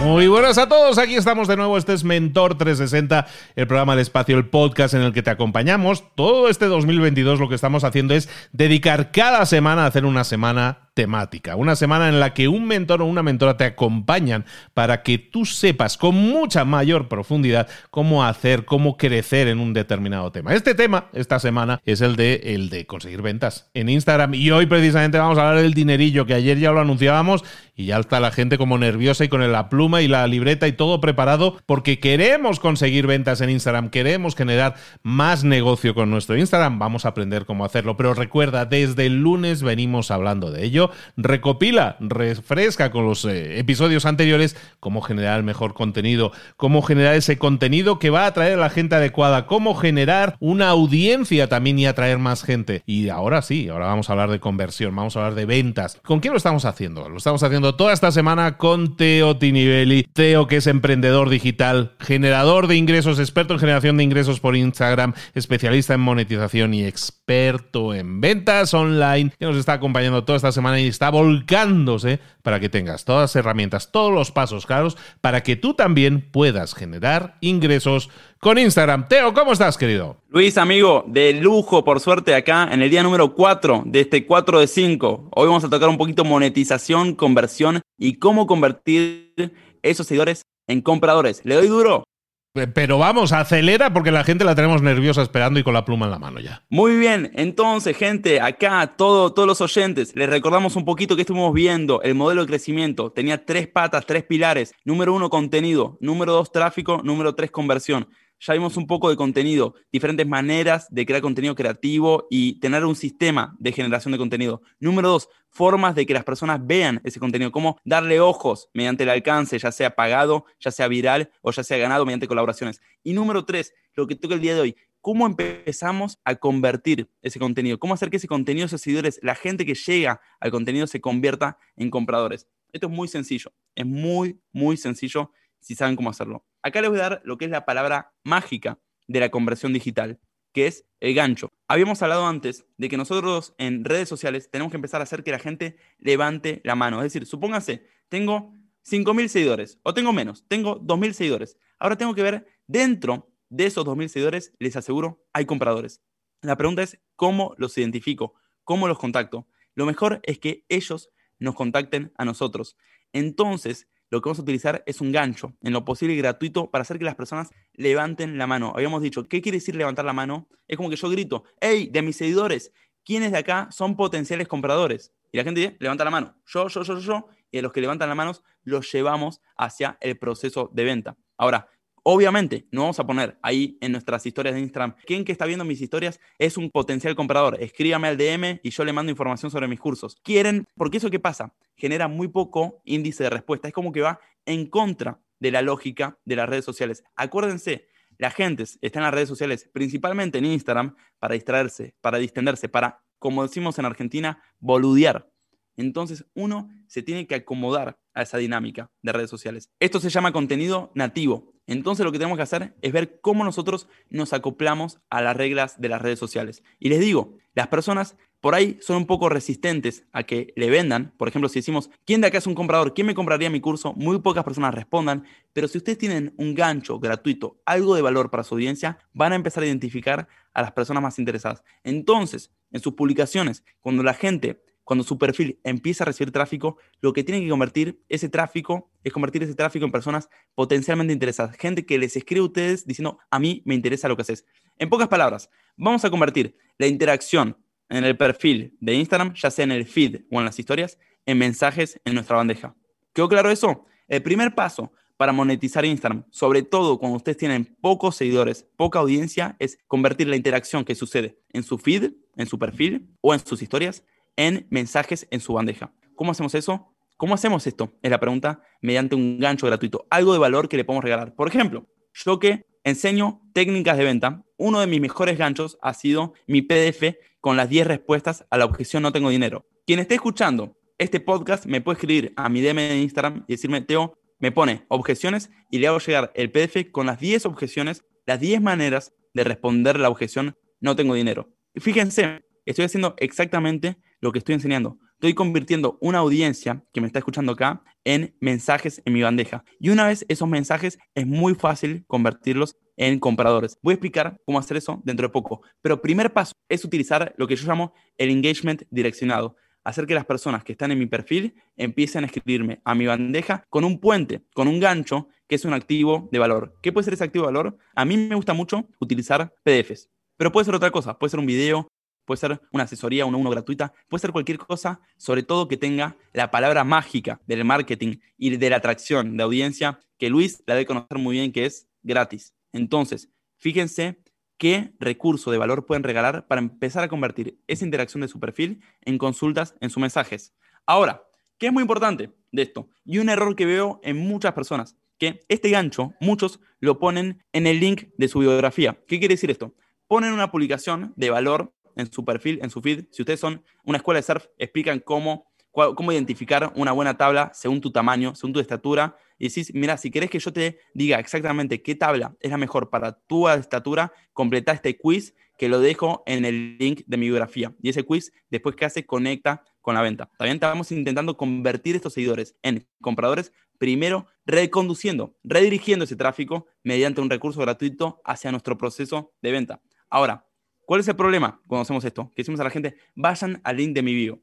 Muy buenas a todos, aquí estamos de nuevo, este es Mentor 360, el programa del espacio, el podcast en el que te acompañamos. Todo este 2022 lo que estamos haciendo es dedicar cada semana a hacer una semana temática. Una semana en la que un mentor o una mentora te acompañan para que tú sepas con mucha mayor profundidad cómo hacer, cómo crecer en un determinado tema. Este tema, esta semana, es el de, el de conseguir ventas en Instagram. Y hoy precisamente vamos a hablar del dinerillo, que ayer ya lo anunciábamos y ya está la gente como nerviosa y con la pluma y la libreta y todo preparado porque queremos conseguir ventas en Instagram, queremos generar más negocio con nuestro Instagram. Vamos a aprender cómo hacerlo. Pero recuerda, desde el lunes venimos hablando de ello recopila, refresca con los eh, episodios anteriores cómo generar mejor contenido, cómo generar ese contenido que va a atraer a la gente adecuada, cómo generar una audiencia también y atraer más gente. Y ahora sí, ahora vamos a hablar de conversión, vamos a hablar de ventas. ¿Con quién lo estamos haciendo? Lo estamos haciendo toda esta semana con Teo Tinivelli. Teo que es emprendedor digital, generador de ingresos, experto en generación de ingresos por Instagram, especialista en monetización y experto en ventas online, que nos está acompañando toda esta semana y está volcándose para que tengas todas las herramientas, todos los pasos claros para que tú también puedas generar ingresos con Instagram. Teo, ¿cómo estás, querido? Luis, amigo, de lujo, por suerte, acá en el día número 4 de este 4 de 5. Hoy vamos a tocar un poquito monetización, conversión y cómo convertir esos seguidores en compradores. ¿Le doy duro? Pero vamos, acelera porque la gente la tenemos nerviosa esperando y con la pluma en la mano ya. Muy bien, entonces, gente, acá todo, todos los oyentes, les recordamos un poquito que estuvimos viendo. El modelo de crecimiento tenía tres patas, tres pilares. Número uno, contenido. Número dos, tráfico. Número tres, conversión ya vimos un poco de contenido, diferentes maneras de crear contenido creativo y tener un sistema de generación de contenido. Número dos, formas de que las personas vean ese contenido, cómo darle ojos mediante el alcance, ya sea pagado, ya sea viral o ya sea ganado mediante colaboraciones. Y número tres, lo que toca el día de hoy, cómo empezamos a convertir ese contenido, cómo hacer que ese contenido, esos seguidores, la gente que llega al contenido se convierta en compradores. Esto es muy sencillo, es muy, muy sencillo si saben cómo hacerlo. Acá les voy a dar lo que es la palabra mágica de la conversión digital, que es el gancho. Habíamos hablado antes de que nosotros en redes sociales tenemos que empezar a hacer que la gente levante la mano. Es decir, supónganse, tengo 5.000 seguidores o tengo menos, tengo 2.000 seguidores. Ahora tengo que ver dentro de esos 2.000 seguidores, les aseguro, hay compradores. La pregunta es, ¿cómo los identifico? ¿Cómo los contacto? Lo mejor es que ellos nos contacten a nosotros. Entonces, lo que vamos a utilizar es un gancho, en lo posible gratuito, para hacer que las personas levanten la mano. Habíamos dicho, ¿qué quiere decir levantar la mano? Es como que yo grito, hey, de mis seguidores, ¿quiénes de acá son potenciales compradores? Y la gente levanta la mano. Yo, yo, yo, yo. Y a los que levantan las manos los llevamos hacia el proceso de venta. Ahora, Obviamente, no vamos a poner ahí en nuestras historias de Instagram, ¿quién que está viendo mis historias es un potencial comprador? Escríbame al DM y yo le mando información sobre mis cursos. ¿Quieren? Porque eso qué pasa? Genera muy poco índice de respuesta. Es como que va en contra de la lógica de las redes sociales. Acuérdense, la gente está en las redes sociales, principalmente en Instagram, para distraerse, para distenderse, para, como decimos en Argentina, boludear. Entonces uno se tiene que acomodar a esa dinámica de redes sociales. Esto se llama contenido nativo. Entonces lo que tenemos que hacer es ver cómo nosotros nos acoplamos a las reglas de las redes sociales. Y les digo, las personas por ahí son un poco resistentes a que le vendan. Por ejemplo, si decimos, ¿quién de acá es un comprador? ¿Quién me compraría mi curso? Muy pocas personas respondan. Pero si ustedes tienen un gancho gratuito, algo de valor para su audiencia, van a empezar a identificar a las personas más interesadas. Entonces, en sus publicaciones, cuando la gente cuando su perfil empieza a recibir tráfico, lo que tiene que convertir ese tráfico es convertir ese tráfico en personas potencialmente interesadas, gente que les escribe a ustedes diciendo, a mí me interesa lo que haces. En pocas palabras, vamos a convertir la interacción en el perfil de Instagram, ya sea en el feed o en las historias, en mensajes en nuestra bandeja. ¿Quedó claro eso? El primer paso para monetizar Instagram, sobre todo cuando ustedes tienen pocos seguidores, poca audiencia, es convertir la interacción que sucede en su feed, en su perfil o en sus historias en mensajes en su bandeja. ¿Cómo hacemos eso? ¿Cómo hacemos esto? Es la pregunta, mediante un gancho gratuito, algo de valor que le podemos regalar. Por ejemplo, yo que enseño técnicas de venta, uno de mis mejores ganchos ha sido mi PDF con las 10 respuestas a la objeción no tengo dinero. Quien esté escuchando este podcast me puede escribir a mi DM de Instagram y decirme, Teo, me pone objeciones y le hago llegar el PDF con las 10 objeciones, las 10 maneras de responder la objeción no tengo dinero. fíjense, estoy haciendo exactamente lo que estoy enseñando. Estoy convirtiendo una audiencia que me está escuchando acá en mensajes en mi bandeja. Y una vez esos mensajes es muy fácil convertirlos en compradores. Voy a explicar cómo hacer eso dentro de poco. Pero primer paso es utilizar lo que yo llamo el engagement direccionado. Hacer que las personas que están en mi perfil empiecen a escribirme a mi bandeja con un puente, con un gancho, que es un activo de valor. ¿Qué puede ser ese activo de valor? A mí me gusta mucho utilizar PDFs. Pero puede ser otra cosa, puede ser un video, puede ser una asesoría, uno uno gratuita, puede ser cualquier cosa, sobre todo que tenga la palabra mágica del marketing y de la atracción de audiencia, que Luis la debe conocer muy bien, que es gratis. Entonces, fíjense qué recurso de valor pueden regalar para empezar a convertir esa interacción de su perfil en consultas en sus mensajes. Ahora, ¿qué es muy importante de esto? Y un error que veo en muchas personas, que este gancho, muchos lo ponen en el link de su biografía. ¿Qué quiere decir esto? Ponen una publicación de valor en su perfil, en su feed. Si ustedes son una escuela de surf, explican cómo, cómo identificar una buena tabla según tu tamaño, según tu estatura. Y decís, mira, si querés que yo te diga exactamente qué tabla es la mejor para tu estatura, completa este quiz que lo dejo en el link de mi biografía. Y ese quiz, después que hace, conecta con la venta. También estamos intentando convertir estos seguidores en compradores, primero reconduciendo, redirigiendo ese tráfico mediante un recurso gratuito hacia nuestro proceso de venta. Ahora, ¿Cuál es el problema cuando hacemos esto? Que decimos a la gente, vayan al link de mi bio.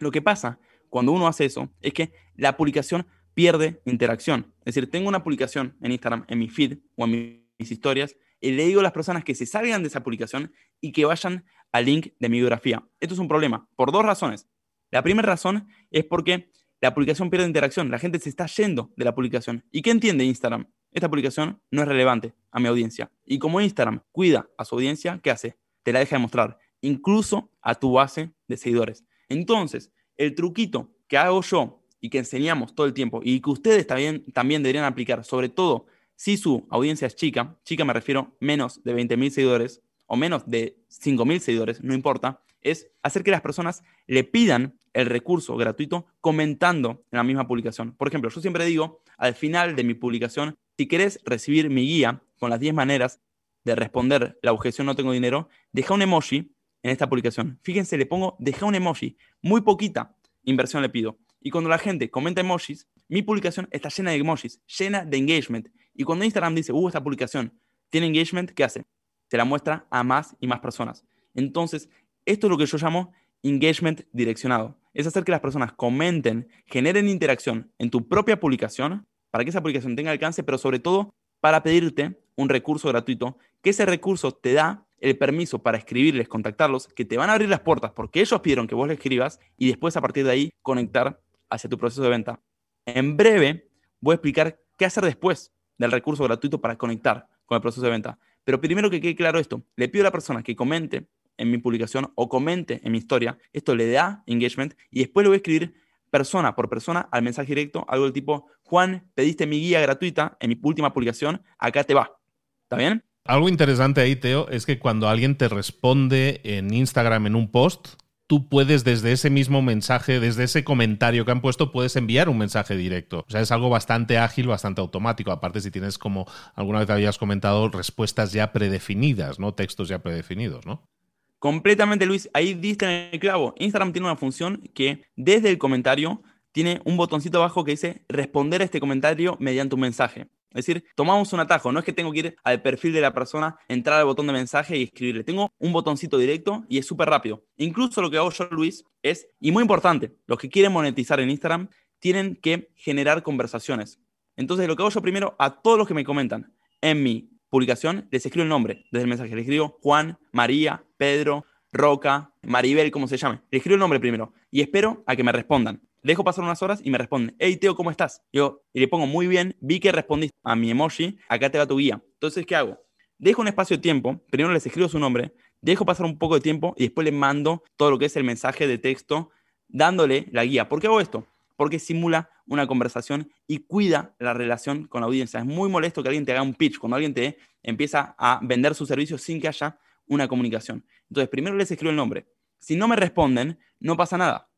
Lo que pasa cuando uno hace eso es que la publicación pierde interacción. Es decir, tengo una publicación en Instagram, en mi feed o en mis historias, y le digo a las personas que se salgan de esa publicación y que vayan al link de mi biografía. Esto es un problema por dos razones. La primera razón es porque la publicación pierde interacción, la gente se está yendo de la publicación. ¿Y qué entiende Instagram? Esta publicación no es relevante a mi audiencia. Y como Instagram cuida a su audiencia, ¿qué hace? Te la deja de mostrar, incluso a tu base de seguidores. Entonces, el truquito que hago yo y que enseñamos todo el tiempo y que ustedes también, también deberían aplicar, sobre todo si su audiencia es chica, chica me refiero menos de 20.000 seguidores o menos de 5.000 seguidores, no importa, es hacer que las personas le pidan el recurso gratuito comentando en la misma publicación. Por ejemplo, yo siempre digo al final de mi publicación, si querés recibir mi guía con las 10 maneras de responder la objeción no tengo dinero, deja un emoji en esta publicación. Fíjense, le pongo deja un emoji. Muy poquita inversión le pido. Y cuando la gente comenta emojis, mi publicación está llena de emojis, llena de engagement. Y cuando Instagram dice, uh, esta publicación tiene engagement, ¿qué hace? Se la muestra a más y más personas. Entonces, esto es lo que yo llamo engagement direccionado. Es hacer que las personas comenten, generen interacción en tu propia publicación para que esa publicación tenga alcance, pero sobre todo para pedirte un recurso gratuito, que ese recurso te da el permiso para escribirles, contactarlos, que te van a abrir las puertas porque ellos pidieron que vos le escribas y después a partir de ahí conectar hacia tu proceso de venta. En breve voy a explicar qué hacer después del recurso gratuito para conectar con el proceso de venta. Pero primero que quede claro esto, le pido a la persona que comente en mi publicación o comente en mi historia, esto le da engagement y después le voy a escribir persona por persona al mensaje directo, algo del tipo, Juan, pediste mi guía gratuita en mi última publicación, acá te va. ¿Está bien? Algo interesante ahí, Teo, es que cuando alguien te responde en Instagram en un post, tú puedes desde ese mismo mensaje, desde ese comentario que han puesto, puedes enviar un mensaje directo. O sea, es algo bastante ágil, bastante automático. Aparte, si tienes como alguna vez habías comentado, respuestas ya predefinidas, ¿no? Textos ya predefinidos, ¿no? Completamente, Luis. Ahí diste en el clavo. Instagram tiene una función que desde el comentario tiene un botoncito abajo que dice responder a este comentario mediante un mensaje. Es decir, tomamos un atajo. No es que tengo que ir al perfil de la persona, entrar al botón de mensaje y escribirle. Tengo un botoncito directo y es súper rápido. Incluso lo que hago yo, Luis, es, y muy importante, los que quieren monetizar en Instagram tienen que generar conversaciones. Entonces, lo que hago yo primero, a todos los que me comentan en mi publicación, les escribo el nombre desde el mensaje. Les escribo Juan, María, Pedro, Roca, Maribel, como se llame. Les escribo el nombre primero y espero a que me respondan dejo pasar unas horas y me responden, hey Teo, ¿cómo estás? Yo, le pongo muy bien, vi que respondiste a mi emoji, acá te va tu guía. Entonces, ¿qué hago? Dejo un espacio de tiempo, primero les escribo su nombre, dejo pasar un poco de tiempo y después le mando todo lo que es el mensaje de texto dándole la guía. ¿Por qué hago esto? Porque simula una conversación y cuida la relación con la audiencia. Es muy molesto que alguien te haga un pitch, cuando alguien te empieza a vender su servicio sin que haya una comunicación. Entonces, primero les escribo el nombre. Si no me responden, no pasa nada.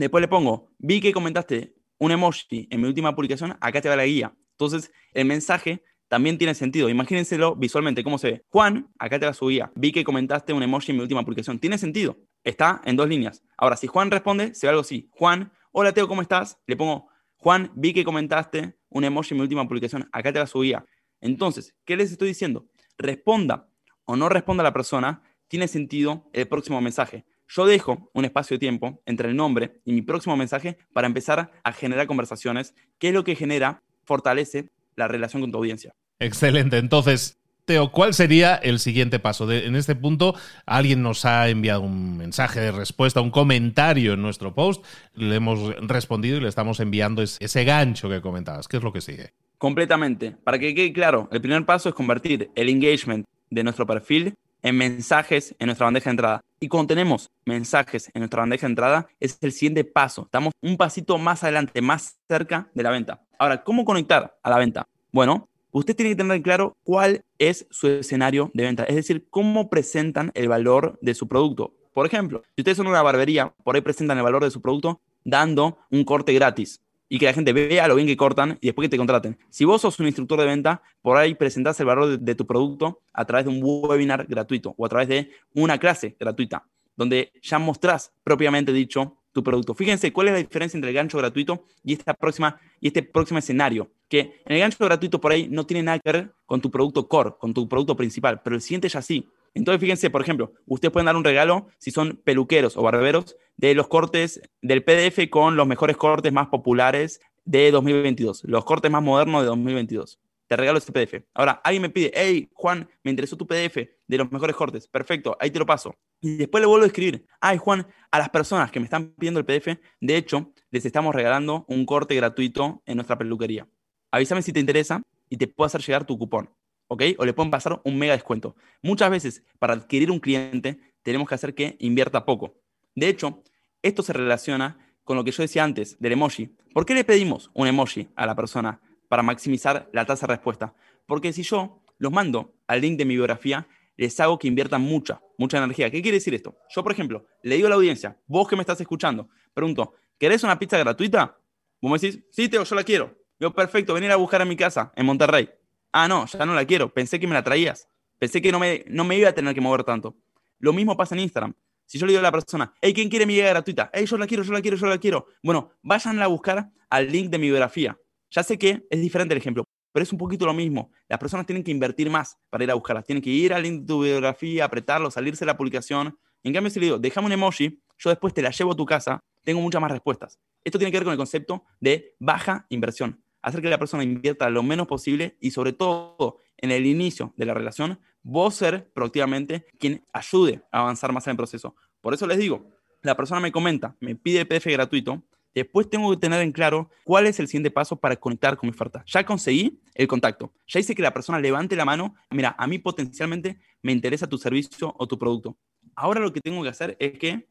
Después le pongo, vi que comentaste un emoji en mi última publicación, acá te va la guía. Entonces, el mensaje también tiene sentido. Imagínenselo visualmente, cómo se ve. Juan, acá te va su guía. Vi que comentaste un emoji en mi última publicación. Tiene sentido. Está en dos líneas. Ahora, si Juan responde, se ve algo así. Juan, hola Teo, ¿cómo estás? Le pongo, Juan, vi que comentaste un emoji en mi última publicación. Acá te va su guía. Entonces, ¿qué les estoy diciendo? Responda o no responda a la persona, tiene sentido el próximo mensaje. Yo dejo un espacio de tiempo entre el nombre y mi próximo mensaje para empezar a generar conversaciones, que es lo que genera, fortalece la relación con tu audiencia. Excelente. Entonces, Teo, ¿cuál sería el siguiente paso? en este punto, alguien nos ha enviado un mensaje de respuesta, un comentario en nuestro post, le hemos respondido y le estamos enviando ese gancho que comentabas. ¿Qué es lo que sigue? Completamente. Para que quede claro, el primer paso es convertir el engagement de nuestro perfil en mensajes en nuestra bandeja de entrada. Y cuando tenemos mensajes en nuestra bandeja de entrada, es el siguiente paso. Estamos un pasito más adelante, más cerca de la venta. Ahora, ¿cómo conectar a la venta? Bueno, usted tiene que tener claro cuál es su escenario de venta, es decir, cómo presentan el valor de su producto. Por ejemplo, si ustedes son una barbería, por ahí presentan el valor de su producto dando un corte gratis y que la gente vea lo bien que cortan y después que te contraten. Si vos sos un instructor de venta, por ahí presentás el valor de, tu producto a través de un webinar gratuito o a través de una clase gratuita, donde ya mostrás propiamente dicho tu producto. Fíjense cuál es la diferencia entre el gancho gratuito y, esta próxima, y este próximo escenario. Que en el gancho gratuito por ahí no tiene nada que ver con tu producto core, con tu producto principal, pero el siguiente ya sí. Entonces, fíjense, por ejemplo, ustedes pueden dar un regalo si son peluqueros o barberos de los cortes del PDF con los mejores cortes más populares de 2022, los cortes más modernos de 2022. Te regalo ese PDF. Ahora, alguien me pide, hey, Juan, me interesó tu PDF de los mejores cortes. Perfecto, ahí te lo paso. Y después le vuelvo a escribir, ay, Juan, a las personas que me están pidiendo el PDF, de hecho, les estamos regalando un corte gratuito en nuestra peluquería. Avísame si te interesa y te puedo hacer llegar tu cupón. ¿Ok? O le pueden pasar un mega descuento. Muchas veces, para adquirir un cliente, tenemos que hacer que invierta poco. De hecho, esto se relaciona con lo que yo decía antes del emoji. ¿Por qué le pedimos un emoji a la persona para maximizar la tasa de respuesta? Porque si yo los mando al link de mi biografía, les hago que inviertan mucha, mucha energía. ¿Qué quiere decir esto? Yo, por ejemplo, le digo a la audiencia, vos que me estás escuchando, pregunto, ¿querés una pizza gratuita? Vos me decís, sí, Teo, yo la quiero. Yo, perfecto, venir a buscar a mi casa en Monterrey. Ah, no, ya no la quiero. Pensé que me la traías. Pensé que no me, no me iba a tener que mover tanto. Lo mismo pasa en Instagram. Si yo le digo a la persona, hey, ¿quién quiere mi guía gratuita? Hey, yo la quiero, yo la quiero, yo la quiero. Bueno, vayan a buscar al link de mi biografía. Ya sé que es diferente el ejemplo, pero es un poquito lo mismo. Las personas tienen que invertir más para ir a buscarlas. Tienen que ir al link de tu biografía, apretarlo, salirse de la publicación. En cambio, si le digo, déjame un emoji, yo después te la llevo a tu casa, tengo muchas más respuestas. Esto tiene que ver con el concepto de baja inversión hacer que la persona invierta lo menos posible y sobre todo en el inicio de la relación vos ser proactivamente quien ayude a avanzar más en el proceso. Por eso les digo, la persona me comenta, me pide PDF gratuito, después tengo que tener en claro cuál es el siguiente paso para conectar con mi oferta. Ya conseguí el contacto, ya hice que la persona levante la mano, mira, a mí potencialmente me interesa tu servicio o tu producto. Ahora lo que tengo que hacer es que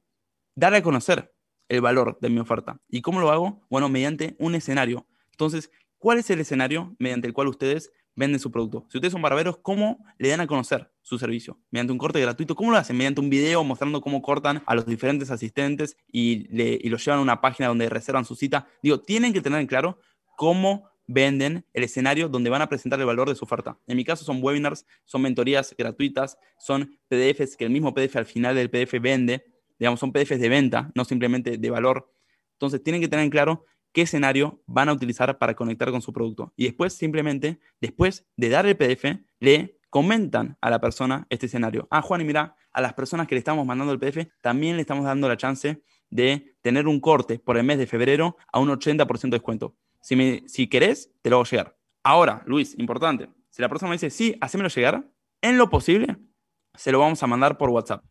dar a conocer el valor de mi oferta. ¿Y cómo lo hago? Bueno, mediante un escenario. Entonces, ¿cuál es el escenario mediante el cual ustedes venden su producto? Si ustedes son barberos, ¿cómo le dan a conocer su servicio? Mediante un corte gratuito. ¿Cómo lo hacen? Mediante un video mostrando cómo cortan a los diferentes asistentes y, le, los llevan a una página donde reservan su cita. Digo, tienen que tener en claro cómo venden el escenario donde van a presentar el valor de su oferta. En mi caso son webinars, son mentorías gratuitas, son PDFs que el mismo PDF al final del PDF vende digamos, son PDFs de venta, no simplemente de valor. Entonces, tienen que tener en claro qué escenario van a utilizar para conectar con su producto. Y después, simplemente, después de dar el PDF, le comentan a la persona este escenario. Ah, Juan, y mira, a las personas que le estamos mandando el PDF, también le estamos dando la chance de tener un corte por el mes de febrero a un 80% de descuento. Si, me, si querés, te lo hago llegar. Ahora, Luis, importante, si la persona me dice, sí, hacémelo llegar, en lo posible, se lo vamos a mandar por WhatsApp.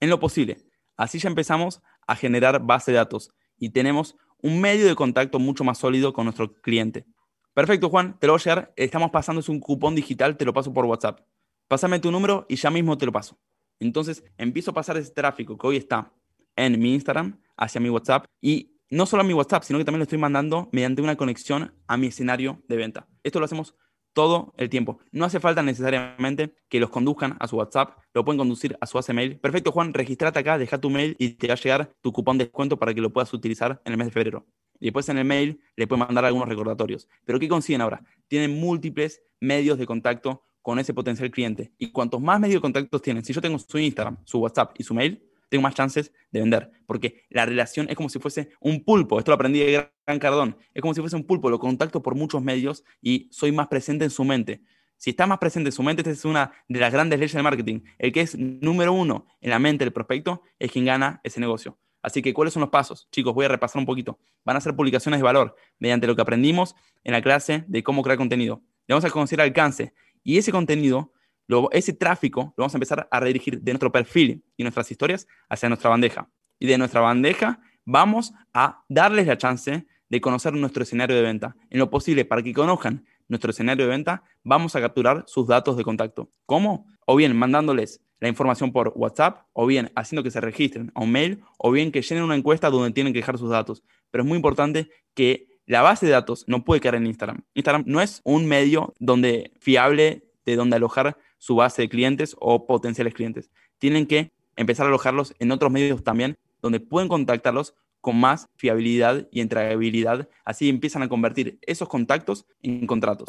En lo posible. Así ya empezamos a generar base de datos y tenemos un medio de contacto mucho más sólido con nuestro cliente. Perfecto, Juan, te lo voy a llegar. Estamos pasando un cupón digital, te lo paso por WhatsApp. Pásame tu número y ya mismo te lo paso. Entonces empiezo a pasar ese tráfico que hoy está en mi Instagram hacia mi WhatsApp y no solo a mi WhatsApp, sino que también lo estoy mandando mediante una conexión a mi escenario de venta. Esto lo hacemos todo el tiempo. No hace falta necesariamente que los conduzcan a su WhatsApp, lo pueden conducir a su base mail. Perfecto, Juan, registrate acá, deja tu mail y te va a llegar tu cupón de descuento para que lo puedas utilizar en el mes de febrero. Y después en el mail le pueden mandar algunos recordatorios. Pero ¿qué consiguen ahora? Tienen múltiples medios de contacto con ese potencial cliente. Y cuantos más medios de contactos tienen, si yo tengo su Instagram, su WhatsApp y su mail, tengo más chances de vender. Porque la relación es como si fuese un pulpo. Esto lo aprendí de Gran Cardón. Es como si fuese un pulpo. Lo contacto por muchos medios y soy más presente en su mente. Si está más presente en su mente, esta es una de las grandes leyes del marketing. El que es número uno en la mente del prospecto es quien gana ese negocio. Así que, ¿cuáles son los pasos? Chicos, voy a repasar un poquito. Van a ser publicaciones de valor mediante lo que aprendimos en la clase de cómo crear contenido. Le vamos a conocer alcance. Y ese contenido ese tráfico lo vamos a empezar a redirigir de nuestro perfil y nuestras historias hacia nuestra bandeja. Y de nuestra bandeja vamos a darles la chance de conocer nuestro escenario de venta. En lo posible, para que conozcan nuestro escenario de venta, vamos a capturar sus datos de contacto. ¿Cómo? O bien mandándoles la información por WhatsApp, o bien haciendo que se registren a un mail, o bien que llenen una encuesta donde tienen que dejar sus datos. Pero es muy importante que la base de datos no puede quedar en Instagram. Instagram no es un medio donde fiable de donde alojar su base de clientes o potenciales clientes. Tienen que empezar a alojarlos en otros medios también, donde pueden contactarlos con más fiabilidad y entregabilidad. Así empiezan a convertir esos contactos en contratos.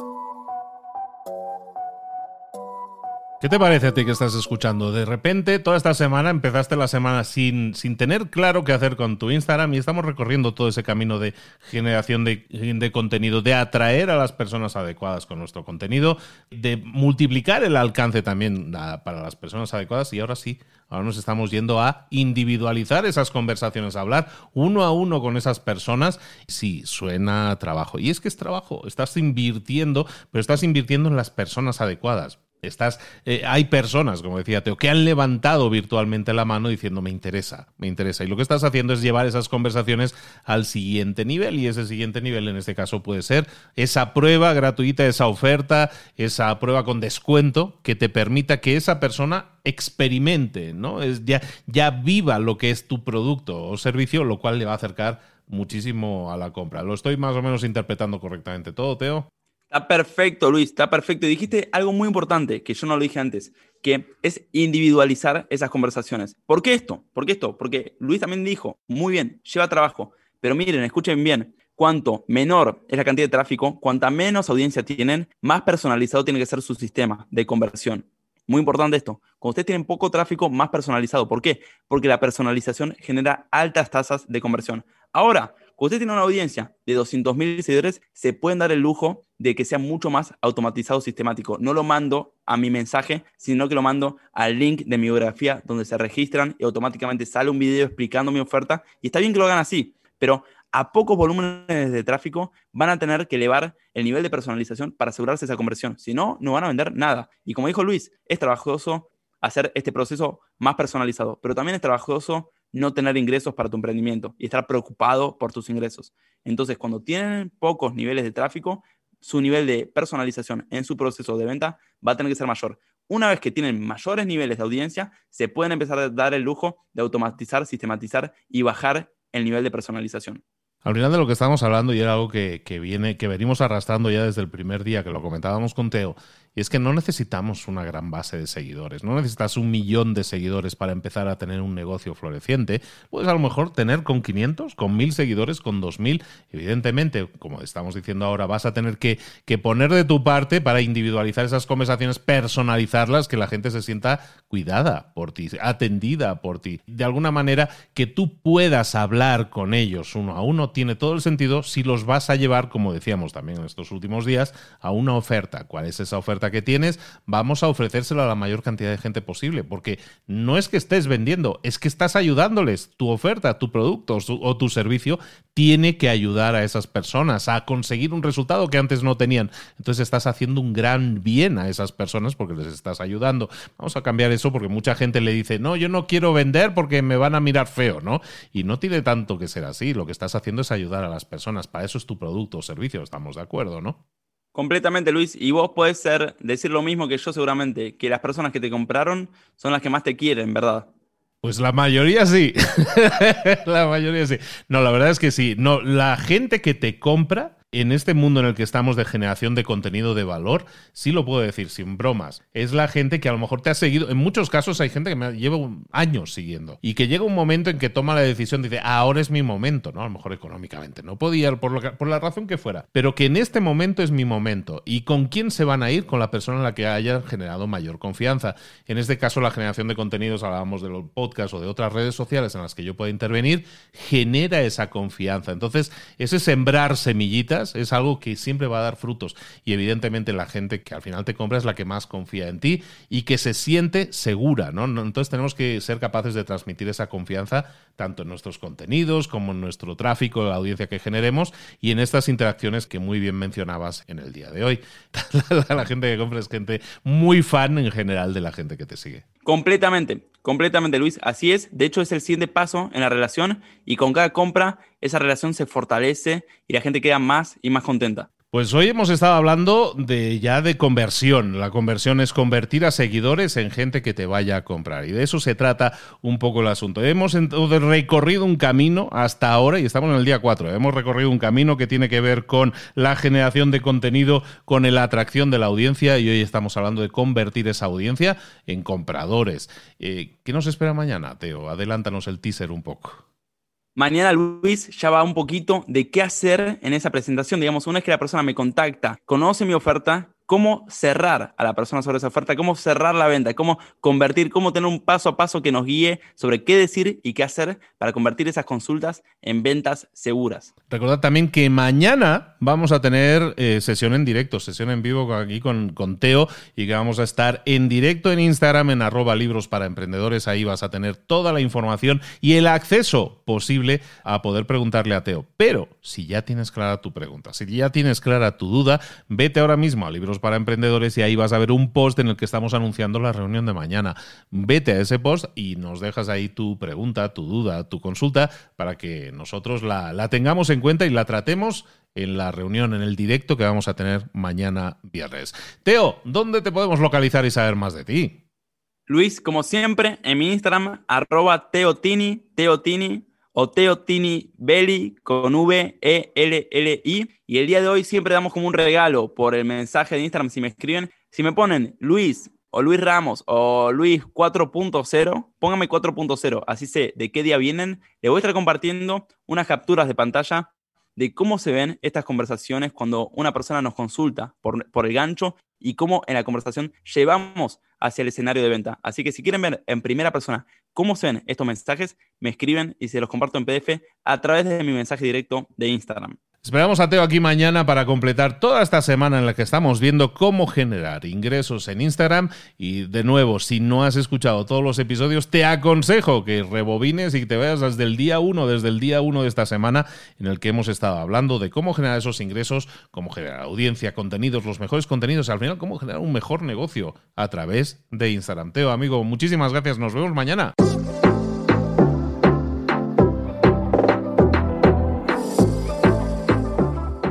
¿Qué te parece a ti que estás escuchando? De repente, toda esta semana, empezaste la semana sin, sin tener claro qué hacer con tu Instagram y estamos recorriendo todo ese camino de generación de, de, contenido, de atraer a las personas adecuadas con nuestro contenido, de multiplicar el alcance también para las personas adecuadas y ahora sí, ahora nos estamos yendo a individualizar esas conversaciones, a hablar uno a uno con esas personas. Sí, suena trabajo. Y es que es trabajo, estás invirtiendo, pero estás invirtiendo en las personas adecuadas Estás, eh, hay personas, como decía Teo, que han levantado virtualmente la mano diciendo me interesa, me interesa. Y lo que estás haciendo es llevar esas conversaciones al siguiente nivel. Y ese siguiente nivel en este caso puede ser esa prueba gratuita, esa oferta, esa prueba con descuento que te permita que esa persona experimente, ¿no? Es, ya, ya viva lo que es tu producto o servicio, lo cual le va a acercar muchísimo a la compra. ¿Lo estoy más o menos interpretando correctamente todo, Teo? Está perfecto, Luis, está perfecto. Y dijiste algo muy importante que yo no lo dije antes, que es individualizar esas conversaciones. ¿Por qué esto? ¿Por qué esto? Porque Luis también dijo, muy bien, lleva trabajo, pero miren, escuchen bien, cuanto menor es la cantidad de tráfico, cuanta menos audiencia tienen, más personalizado tiene que ser su sistema de conversión. Muy importante esto. Cuando ustedes tienen poco tráfico, más personalizado. ¿Por qué? Porque la personalización genera altas tasas de conversión. Ahora, cuando usted tiene una audiencia de 200.000 seguidores, se pueden dar el lujo de que sea mucho más automatizado, sistemático. No lo mando a mi mensaje, sino que lo mando al link de mi biografía donde se registran y automáticamente sale un video explicando mi oferta. Y está bien que lo hagan así, pero a pocos volúmenes de tráfico van a tener que elevar el nivel de personalización para asegurarse esa conversión. Si no, no van a vender nada. Y como dijo Luis, es trabajoso hacer este proceso más personalizado, pero también es trabajoso no tener ingresos para tu emprendimiento y estar preocupado por tus ingresos. Entonces, cuando tienen pocos niveles de tráfico, su nivel de personalización en su proceso de venta va a tener que ser mayor. Una vez que tienen mayores niveles de audiencia, se pueden empezar a dar el lujo de automatizar, sistematizar y bajar el nivel de personalización. Al final de lo que estamos hablando, y era algo que, viene, que venimos arrastrando ya desde el primer día que lo comentábamos con Teo, y es que no necesitamos una gran base de seguidores, no necesitas un millón de seguidores para empezar a tener un negocio floreciente. Puedes a lo mejor tener con 500, con 1000 seguidores, con 2000. Evidentemente, como estamos diciendo ahora, vas a tener que, que poner de tu parte para individualizar esas conversaciones, personalizarlas, que la gente se sienta cuidada por ti, atendida por ti. De alguna manera, que tú puedas hablar con ellos uno a uno, tiene todo el sentido si los vas a llevar, como decíamos también en estos últimos días, a una oferta. ¿Cuál es esa oferta? Que tienes, vamos a ofrecérselo a la mayor cantidad de gente posible, porque no es que estés vendiendo, es que estás ayudándoles. Tu oferta, tu producto o tu servicio tiene que ayudar a esas personas a conseguir un resultado que antes no tenían. Entonces estás haciendo un gran bien a esas personas porque les estás ayudando. Vamos a cambiar eso porque mucha gente le dice, no, yo no quiero vender porque me van a mirar feo, ¿no? Y no tiene tanto que ser así. Lo que estás haciendo es ayudar a las personas. Para eso es tu producto o servicio, estamos de acuerdo, ¿no? Completamente, Luis. Y vos podés ser, decir lo mismo que yo seguramente, que las personas que te compraron son las que más te quieren, ¿verdad? Pues la mayoría sí. la mayoría sí. No, la verdad es que sí. No, la gente que te compra en este mundo en el que estamos de generación de contenido de valor, sí lo puedo decir sin bromas. Es la gente que a lo mejor te ha seguido. En muchos casos hay gente que me lleva años siguiendo y que llega un momento en que toma la decisión, dice, ah, ahora es mi momento, ¿no? A lo mejor económicamente no podía, por, por la razón que fuera, pero que en este momento es mi momento. ¿Y con quién se van a ir? Con la persona en la que haya generado mayor confianza. En este caso, la generación de contenidos, hablábamos de los podcasts o de otras redes sociales en las que yo pueda intervenir, genera esa confianza. Entonces, ese sembrar semillitas es algo que siempre va a dar frutos. Y evidentemente la gente que al final te compra es la que más confía en ti y que se siente segura, ¿no? Entonces tenemos que ser capaces de transmitir esa confianza tanto en nuestros contenidos como en nuestro tráfico, la audiencia que generemos y en estas interacciones que muy bien mencionabas en el día de hoy. la, gente que compra es gente muy fan en general de la gente que te sigue. Completamente, completamente Luis, así es. De hecho es el siguiente paso en la relación y con cada compra esa relación se fortalece y la gente queda más y más contenta. Pues hoy hemos estado hablando de ya de conversión. La conversión es convertir a seguidores en gente que te vaya a comprar. Y de eso se trata un poco el asunto. Hemos recorrido un camino hasta ahora, y estamos en el día 4, hemos recorrido un camino que tiene que ver con la generación de contenido, con la atracción de la audiencia, y hoy estamos hablando de convertir esa audiencia en compradores. Eh, ¿Qué nos espera mañana, Teo? Adelántanos el teaser un poco. Mañana Luis ya va un poquito de qué hacer en esa presentación. Digamos, una vez que la persona me contacta, conoce mi oferta, cómo cerrar a la persona sobre esa oferta, cómo cerrar la venta, cómo convertir, cómo tener un paso a paso que nos guíe sobre qué decir y qué hacer para convertir esas consultas en ventas seguras. Recordad también que mañana vamos a tener eh, sesión en directo, sesión en vivo aquí con, con, Teo y que vamos a estar en directo en Instagram en arroba libros para emprendedores. Ahí vas a tener toda la información y el acceso posible a poder preguntarle a Teo. Pero si ya tienes clara tu pregunta, si ya tienes clara tu duda, vete ahora mismo a libros para emprendedores y ahí vas a ver un post en el que estamos anunciando la reunión de mañana. Vete a ese post y nos dejas ahí tu pregunta, tu duda, tu consulta para que nosotros la, la tengamos en cuenta y la tratemos en la reunión, en el directo que vamos a tener mañana viernes. Teo, ¿dónde te podemos localizar y saber más de ti? Luis, como siempre, en mi Instagram, arroba teotini, teotini, o Teotini Belli con V E L L I. Y el día de hoy siempre damos como un regalo por el mensaje de Instagram. Si me escriben, si me ponen Luis o Luis Ramos o Luis 4.0, póngame 4.0, así sé de qué día vienen, le voy a estar compartiendo unas capturas de pantalla de cómo se ven estas conversaciones cuando una persona nos consulta por, por el gancho y cómo en la conversación llevamos hacia el escenario de venta. Así que si quieren ver en primera persona cómo se ven estos mensajes, me escriben y se los comparto en PDF a través de mi mensaje directo de Instagram. Esperamos a Teo aquí mañana para completar toda esta semana en la que estamos viendo cómo generar ingresos en Instagram. Y de nuevo, si no has escuchado todos los episodios, te aconsejo que rebobines y te veas desde el día 1, desde el día 1 de esta semana, en el que hemos estado hablando de cómo generar esos ingresos, cómo generar audiencia, contenidos, los mejores contenidos, al final cómo generar un mejor negocio a través de Instagram. Teo, amigo, muchísimas gracias. Nos vemos mañana.